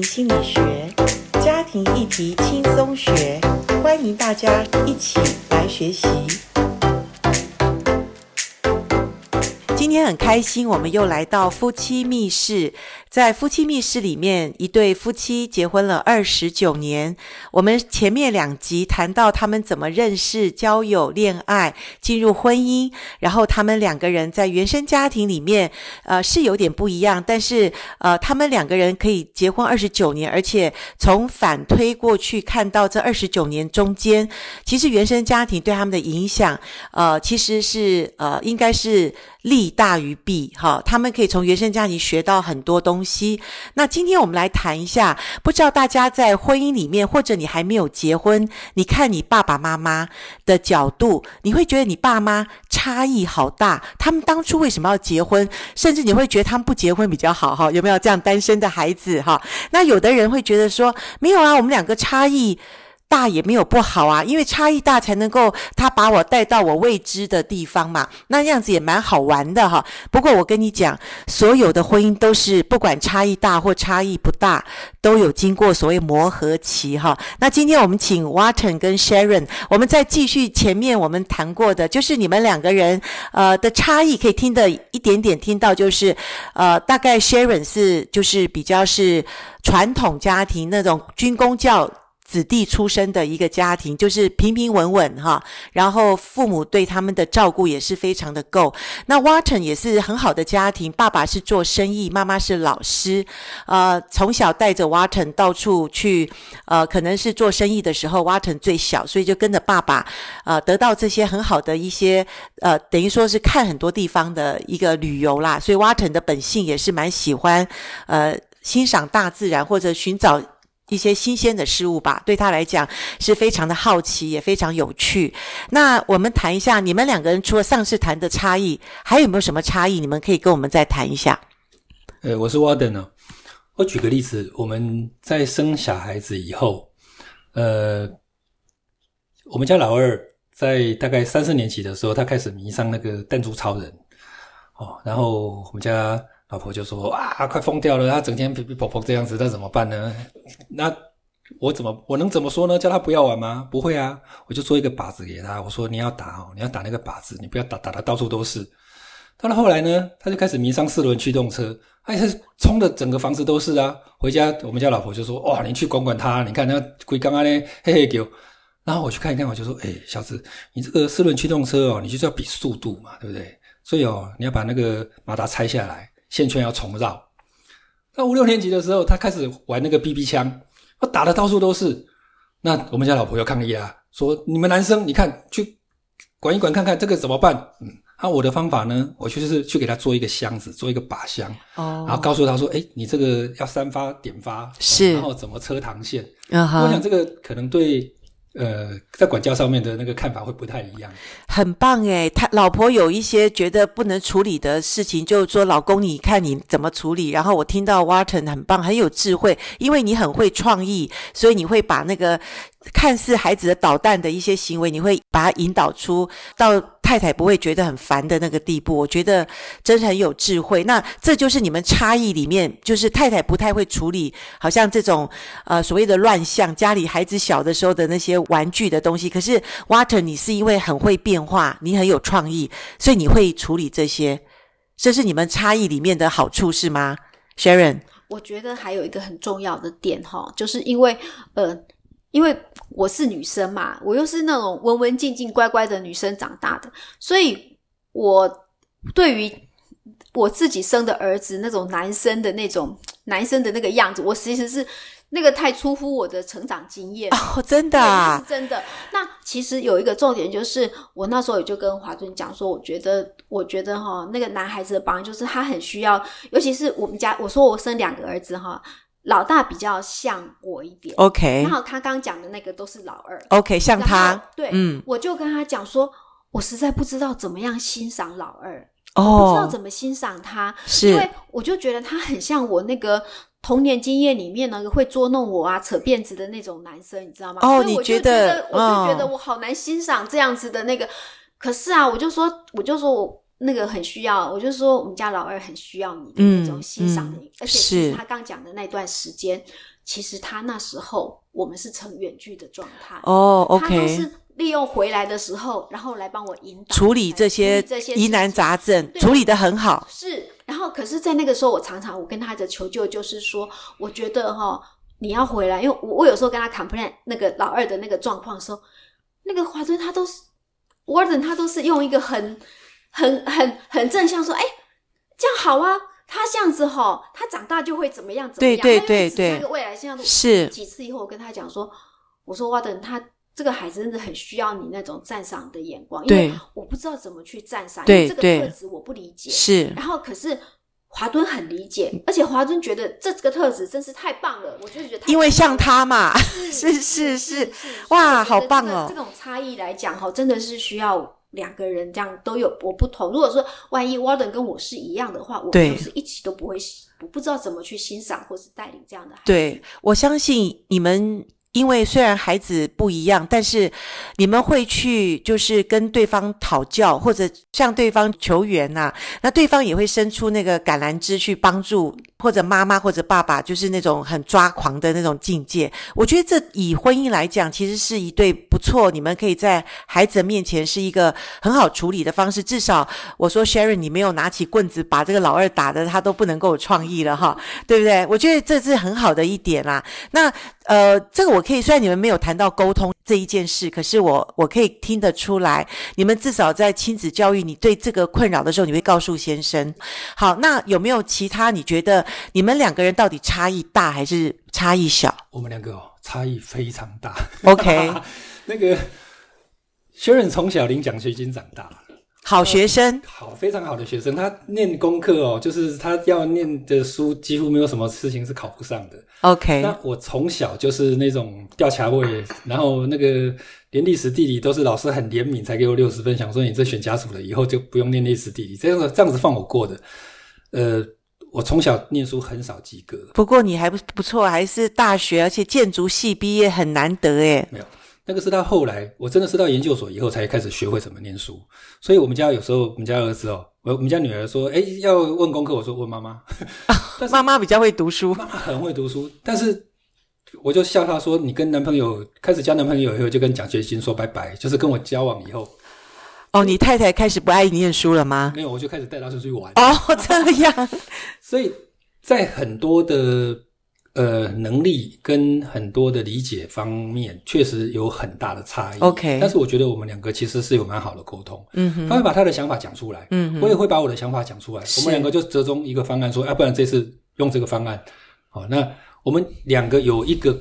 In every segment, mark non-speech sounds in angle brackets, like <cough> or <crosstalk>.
心理学，家庭议题轻松学，欢迎大家一起来学习。今天很开心，我们又来到夫妻密室。在夫妻密室里面，一对夫妻结婚了二十九年。我们前面两集谈到他们怎么认识、交友、恋爱、进入婚姻，然后他们两个人在原生家庭里面，呃，是有点不一样，但是呃，他们两个人可以结婚二十九年，而且从反推过去看到这二十九年中间，其实原生家庭对他们的影响，呃，其实是呃，应该是利大于弊，哈，他们可以从原生家庭学到很多东西。那今天我们来谈一下，不知道大家在婚姻里面，或者你还没有结婚，你看你爸爸妈妈的角度，你会觉得你爸妈差异好大。他们当初为什么要结婚？甚至你会觉得他们不结婚比较好，哈？有没有这样单身的孩子？哈？那有的人会觉得说，没有啊，我们两个差异。大也没有不好啊，因为差异大才能够他把我带到我未知的地方嘛，那样子也蛮好玩的哈。不过我跟你讲，所有的婚姻都是不管差异大或差异不大，都有经过所谓磨合期哈。那今天我们请 Watson 跟 Sharon，我们再继续前面我们谈过的，就是你们两个人呃的差异，可以听得一点点听到，就是呃大概 Sharon 是就是比较是传统家庭那种军公教。子弟出身的一个家庭，就是平平稳稳哈，然后父母对他们的照顾也是非常的够。那 Watson 也是很好的家庭，爸爸是做生意，妈妈是老师，呃，从小带着 Watson 到处去，呃，可能是做生意的时候，Watson 最小，所以就跟着爸爸，呃，得到这些很好的一些，呃，等于说是看很多地方的一个旅游啦。所以 Watson 的本性也是蛮喜欢，呃，欣赏大自然或者寻找。一些新鲜的事物吧，对他来讲是非常的好奇，也非常有趣。那我们谈一下，你们两个人除了上次谈的差异，还有没有什么差异？你们可以跟我们再谈一下。呃，我是 Warden 呢。我举个例子，我们在生小孩子以后，呃，我们家老二在大概三四年级的时候，他开始迷上那个弹珠超人，哦，然后我们家。老婆就说：“啊，快疯掉了！他整天皮皮婆婆这样子，那怎么办呢？那我怎么我能怎么说呢？叫他不要玩吗？不会啊！我就做一个靶子给他，我说你要打哦，你要打那个靶子，你不要打打的到处都是。到了后来呢，他就开始迷上四轮驱动车，他是冲的整个房子都是啊！回家我们家老婆就说：哇，你去管管他，你看他龟刚刚呢，嘿嘿狗。然后我去看一看，我就说：哎，小子，你这个四轮驱动车哦，你就是要比速度嘛，对不对？所以哦，你要把那个马达拆下来。”线圈要重绕。那五六年级的时候，他开始玩那个 BB 枪，他打的到处都是。那我们家老婆又抗议啊，说你们男生，你看去管一管看看这个怎么办？嗯，那、啊、我的方法呢，我就是去给他做一个箱子，做一个靶箱，哦，然后告诉他说，诶，你这个要三发点发，是，然后怎么车膛线。我想这个可能对。呃，在管教上面的那个看法会不太一样。很棒诶，他老婆有一些觉得不能处理的事情，就说老公，你看你怎么处理。然后我听到 Watson 很棒，很有智慧，因为你很会创意，所以你会把那个。看似孩子的捣蛋的一些行为，你会把他引导出到太太不会觉得很烦的那个地步。我觉得真是很有智慧。那这就是你们差异里面，就是太太不太会处理，好像这种呃所谓的乱象，家里孩子小的时候的那些玩具的东西。可是 Water，你是因为很会变化，你很有创意，所以你会处理这些。这是你们差异里面的好处是吗？Sharon，我觉得还有一个很重要的点哈，就是因为呃。因为我是女生嘛，我又是那种文文静静、乖乖的女生长大的，所以我对于我自己生的儿子那种男生的那种男生的那个样子，我其实是那个太出乎我的成长经验哦，真的啊，是真的。那其实有一个重点就是，我那时候也就跟华尊讲说，我觉得，我觉得哈，那个男孩子的榜样就是他很需要，尤其是我们家，我说我生两个儿子哈。老大比较像我一点，OK。然后他刚讲的那个都是老二，OK，像他，对，嗯，我就跟他讲说，我实在不知道怎么样欣赏老二，哦，不知道怎么欣赏他，是因为我就觉得他很像我那个童年经验里面那个会捉弄我啊、扯辫子的那种男生，你知道吗？哦，你觉得，我就觉得我好难欣赏这样子的那个。可是啊，我就说，我就说我。那个很需要，我就说我们家老二很需要你的那种欣赏的，嗯嗯、而且其实他刚讲的那段时间，其实他那时候我们是成远距的状态哦，OK，他都是利用回来的时候，然后来帮我引导处理这些这些疑难杂症，处理的很好。是，然后可是，在那个时候，我常常我跟他的求救就是说，我觉得哈，你要回来，因为我我有时候跟他 complain 那个老二的那个状况的时候，那个华顿他都是 Warden 他都是用一个很。很很很正向说，哎，这样好啊！他这样子吼，他长大就会怎么样怎么样？对对对对，那个未来现在是几次以后，我跟他讲说，我说哇，等他这个孩子真的很需要你那种赞赏的眼光，因为我不知道怎么去赞赏，因为这个特质我不理解。是，然后可是华敦很理解，而且华敦觉得这个特质真是太棒了，我就觉得因为像他嘛，是 <laughs> 是是，哇，好棒哦！这种差异来讲哈，真的是需要。两个人这样都有我不同。如果说万一 Warden 跟我是一样的话，我就是一起都不会，我不知道怎么去欣赏或是带领这样的孩子。对，我相信你们。因为虽然孩子不一样，但是你们会去就是跟对方讨教，或者向对方求援呐、那对方也会伸出那个橄榄枝去帮助，或者妈妈或者爸爸，就是那种很抓狂的那种境界。我觉得这以婚姻来讲，其实是一对不错，你们可以在孩子面前是一个很好处理的方式。至少我说 Sharon，你没有拿起棍子把这个老二打得他都不能够有创意了哈，对不对？我觉得这是很好的一点啦。那。呃，这个我可以，虽然你们没有谈到沟通这一件事，可是我我可以听得出来，你们至少在亲子教育，你对这个困扰的时候，你会告诉先生。好，那有没有其他？你觉得你们两个人到底差异大还是差异小？我们两个哦，差异非常大。OK，那个 Sharon 从小领奖学金长大。好学生，好，非常好的学生。他念功课哦，就是他要念的书，几乎没有什么事情是考不上的。OK，那我从小就是那种吊卡位，然后那个连历史地理都是老师很怜悯才给我六十分，想说你这选家属了，以后就不用念历史地理，这样子这样子放我过的。呃，我从小念书很少及格，不过你还不不错，还是大学，而且建筑系毕业很难得诶。没有。那个是到后来，我真的是到研究所以后才开始学会怎么念书。所以我们家有时候，我们家儿子哦，我我们家女儿说，哎，要问功课，我说问妈妈。但是妈妈比较会读书，妈妈很会读书。但是我就笑她说，你跟男朋友开始交男朋友以后，就跟奖学金说拜拜，就是跟我交往以后。哦，你太太开始不爱念书了吗？没有，我就开始带她出去玩。哦，这样。<laughs> 所以在很多的。呃，能力跟很多的理解方面确实有很大的差异。OK，但是我觉得我们两个其实是有蛮好的沟通。嗯哼，他会把他的想法讲出来，嗯哼，我也会把我的想法讲出来。我们两个就折中一个方案，说，要、啊、不然这次用这个方案。好，那我们两个有一个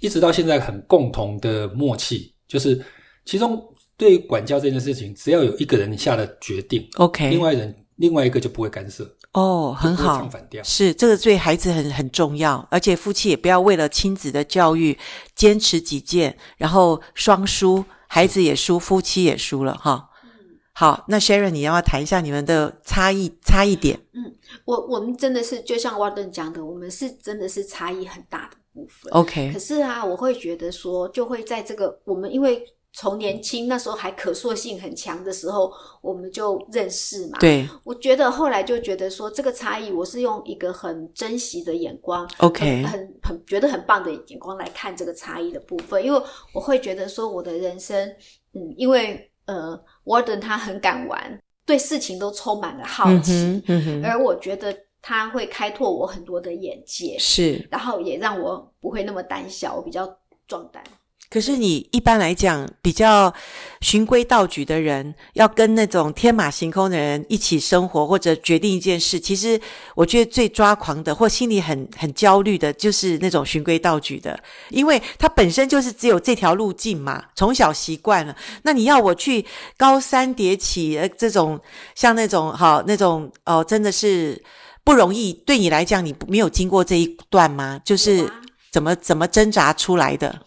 一直到现在很共同的默契，就是其中对管教这件事情，只要有一个人下了决定，OK，另外人另外一个就不会干涉。哦，很好，是这个对孩子很很重要，而且夫妻也不要为了亲子的教育坚持己见，然后双输，孩子也输，夫妻也输了哈。嗯，好，那 Sharon，你要不要谈一下你们的差异差异点？嗯，我我们真的是就像 Warden 讲的，我们是真的是差异很大的部分。OK，可是啊，我会觉得说，就会在这个我们因为。从年轻那时候还可塑性很强的时候，我们就认识嘛。对，我觉得后来就觉得说这个差异，我是用一个很珍惜的眼光，OK，很很，很觉得很棒的眼光来看这个差异的部分，因为我会觉得说我的人生，嗯，因为呃，Warden 他很敢玩，对事情都充满了好奇，嗯哼，而我觉得他会开拓我很多的眼界，是，然后也让我不会那么胆小，我比较壮胆。可是你一般来讲，比较循规蹈矩的人，要跟那种天马行空的人一起生活，或者决定一件事，其实我觉得最抓狂的，或心里很很焦虑的，就是那种循规蹈矩的，因为他本身就是只有这条路径嘛，从小习惯了。那你要我去高山迭起，呃，这种像那种好那种哦，真的是不容易。对你来讲，你没有经过这一段吗？就是怎么怎么挣扎出来的？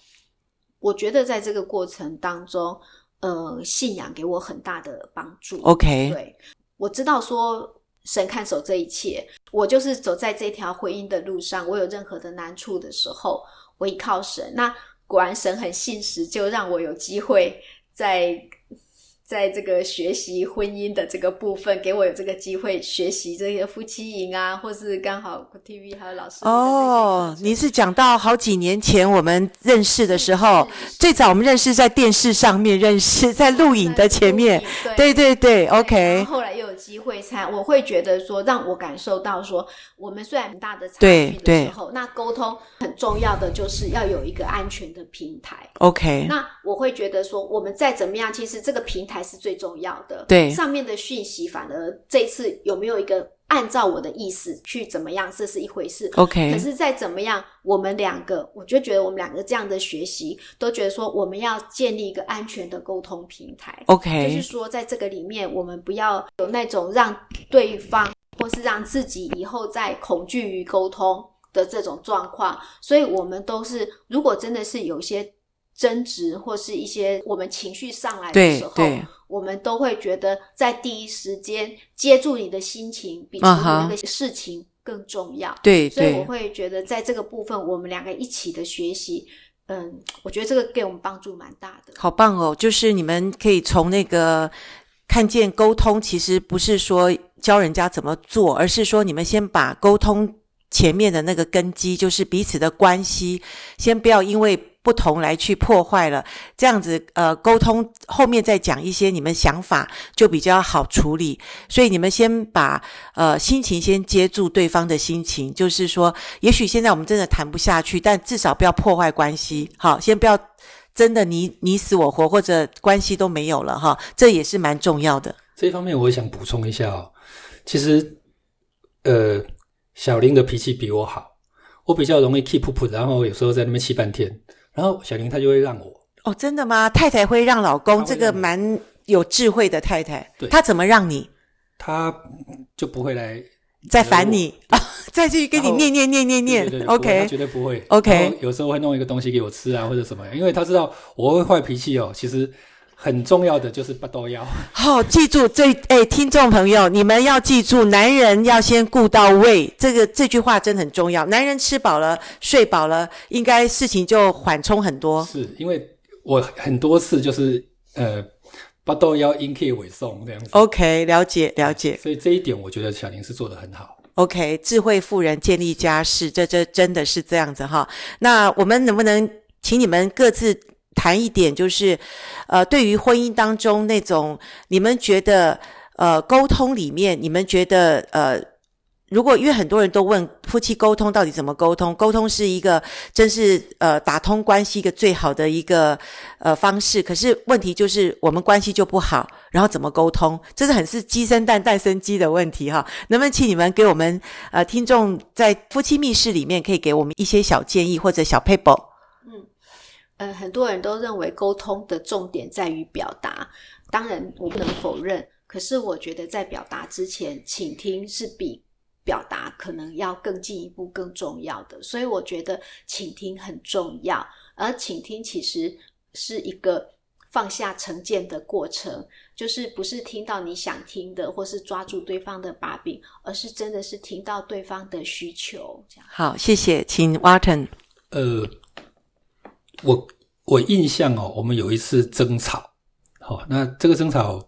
我觉得在这个过程当中，呃，信仰给我很大的帮助。OK，对，我知道说神看守这一切，我就是走在这条婚姻的路上，我有任何的难处的时候，我依靠神。那果然神很信实，就让我有机会在在这个学习婚姻的这个部分，给我有这个机会学习这些夫妻营啊，或是刚好 TV 还有老师哦，您是讲到好几年前我们认识的时候，最早我们认识在电视上面认识，在录影的前面，对对对，对，OK。机会才，我会觉得说，让我感受到说，我们虽然很大的差距的时候，那沟通很重要的就是要有一个安全的平台，OK。那我会觉得说，我们再怎么样，其实这个平台。是最重要的。对，上面的讯息，反而这次有没有一个按照我的意思去怎么样，这是一回事。OK，可是再怎么样，我们两个，我就觉得我们两个这样的学习，都觉得说我们要建立一个安全的沟通平台。OK，就是说在这个里面，我们不要有那种让对方或是让自己以后再恐惧于沟通的这种状况。所以，我们都是如果真的是有些。争执或是一些我们情绪上来的时候，我们都会觉得在第一时间接住你的心情，比处理那个事情更重要。对，所以我会觉得在这个部分，我们两个一起的学习，嗯，我觉得这个给我们帮助蛮大的。好棒哦！就是你们可以从那个看见沟通，其实不是说教人家怎么做，而是说你们先把沟通前面的那个根基，就是彼此的关系，先不要因为。不同来去破坏了，这样子呃沟通后面再讲一些你们想法就比较好处理，所以你们先把呃心情先接住对方的心情，就是说，也许现在我们真的谈不下去，但至少不要破坏关系，好，先不要真的你你死我活或者关系都没有了哈，这也是蛮重要的。这一方面我也想补充一下哦，其实呃小林的脾气比我好，我比较容易气噗噗，然后有时候在那边气半天。然后小林她就会让我哦，真的吗？太太会让老公，这个蛮有智慧的太太。对，她怎么让你？她就不会来再烦你啊，再 <laughs> 去跟你念念念念念。对对对，OK，绝对不会。OK，有时候会弄一个东西给我吃啊，或者什么，因为他知道我会坏脾气哦。其实。很重要的就是不都要好，记住这哎，听众朋友，你们要记住，男人要先顾到胃，这个这句话真的很重要。男人吃饱了、睡饱了，应该事情就缓冲很多。是因为我很多次就是呃，不都要应可以尾送这样子。OK，了解了解。所以这一点，我觉得小林是做的很好。OK，智慧妇人建立家室，这这真的是这样子哈。那我们能不能请你们各自？谈一点就是，呃，对于婚姻当中那种，你们觉得，呃，沟通里面，你们觉得，呃，如果因为很多人都问夫妻沟通到底怎么沟通，沟通是一个真是呃打通关系一个最好的一个呃方式，可是问题就是我们关系就不好，然后怎么沟通，这是很是鸡生蛋蛋生鸡的问题哈。能不能请你们给我们呃听众在夫妻密室里面可以给我们一些小建议或者小撇步？呃，很多人都认为沟通的重点在于表达，当然我不能否认。可是我觉得在表达之前，倾听是比表达可能要更进一步、更重要的。所以我觉得倾听很重要，而倾听其实是一个放下成见的过程，就是不是听到你想听的，或是抓住对方的把柄，而是真的是听到对方的需求。这样。好，谢谢，请 Watson。呃。我我印象哦，我们有一次争吵，好、那这个争吵，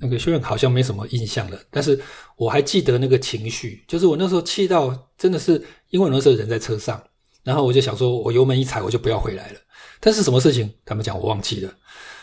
那个学员好像没什么印象了，但是我还记得那个情绪，就是我那时候气到真的是，因为那时候人在车上，然后我就想说，我油门一踩，我就不要回来了。但是什么事情，他们讲我忘记了，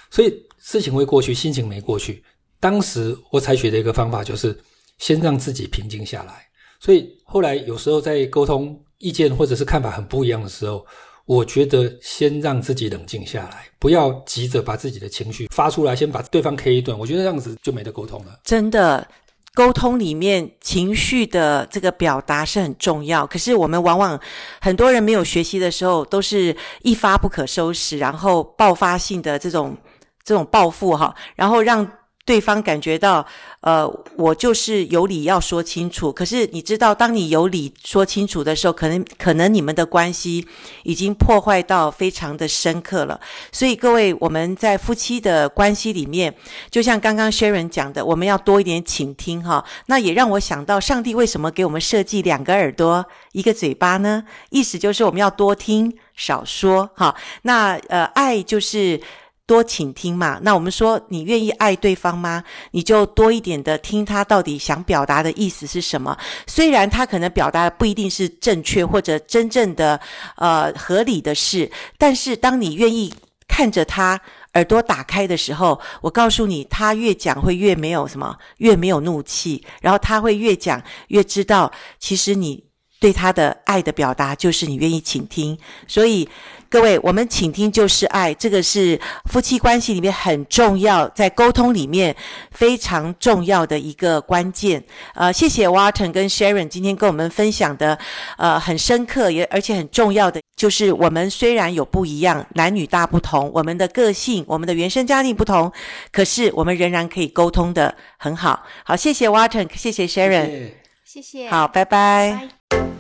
所以事情会过去，心情没过去。当时我采取的一个方法就是先让自己平静下来，所以后来有时候在沟通意见或者是看法很不一样的时候。我觉得先让自己冷静下来，不要急着把自己的情绪发出来，先把对方 K 一顿。我觉得这样子就没得沟通了。真的，沟通里面情绪的这个表达是很重要。可是我们往往很多人没有学习的时候，都是一发不可收拾，然后爆发性的这种这种报复哈，然后让。对方感觉到，呃，我就是有理要说清楚。可是你知道，当你有理说清楚的时候，可能可能你们的关系已经破坏到非常的深刻了。所以各位，我们在夫妻的关系里面，就像刚刚 Sharon 讲的，我们要多一点倾听哈。那也让我想到，上帝为什么给我们设计两个耳朵，一个嘴巴呢？意思就是我们要多听少说哈。那呃，爱就是。多倾听嘛。那我们说，你愿意爱对方吗？你就多一点的听他到底想表达的意思是什么。虽然他可能表达的不一定是正确或者真正的呃合理的事，但是当你愿意看着他耳朵打开的时候，我告诉你，他越讲会越没有什么，越没有怒气，然后他会越讲越知道，其实你对他的爱的表达就是你愿意倾听，所以。各位，我们倾听就是爱，这个是夫妻关系里面很重要，在沟通里面非常重要的一个关键。呃，谢谢 Walton 跟 Sharon 今天跟我们分享的，呃，很深刻也而且很重要的，就是我们虽然有不一样，男女大不同，我们的个性、我们的原生家庭不同，可是我们仍然可以沟通的很好。好，谢谢 Walton，谢谢 Sharon，谢谢，好，拜拜。拜拜。you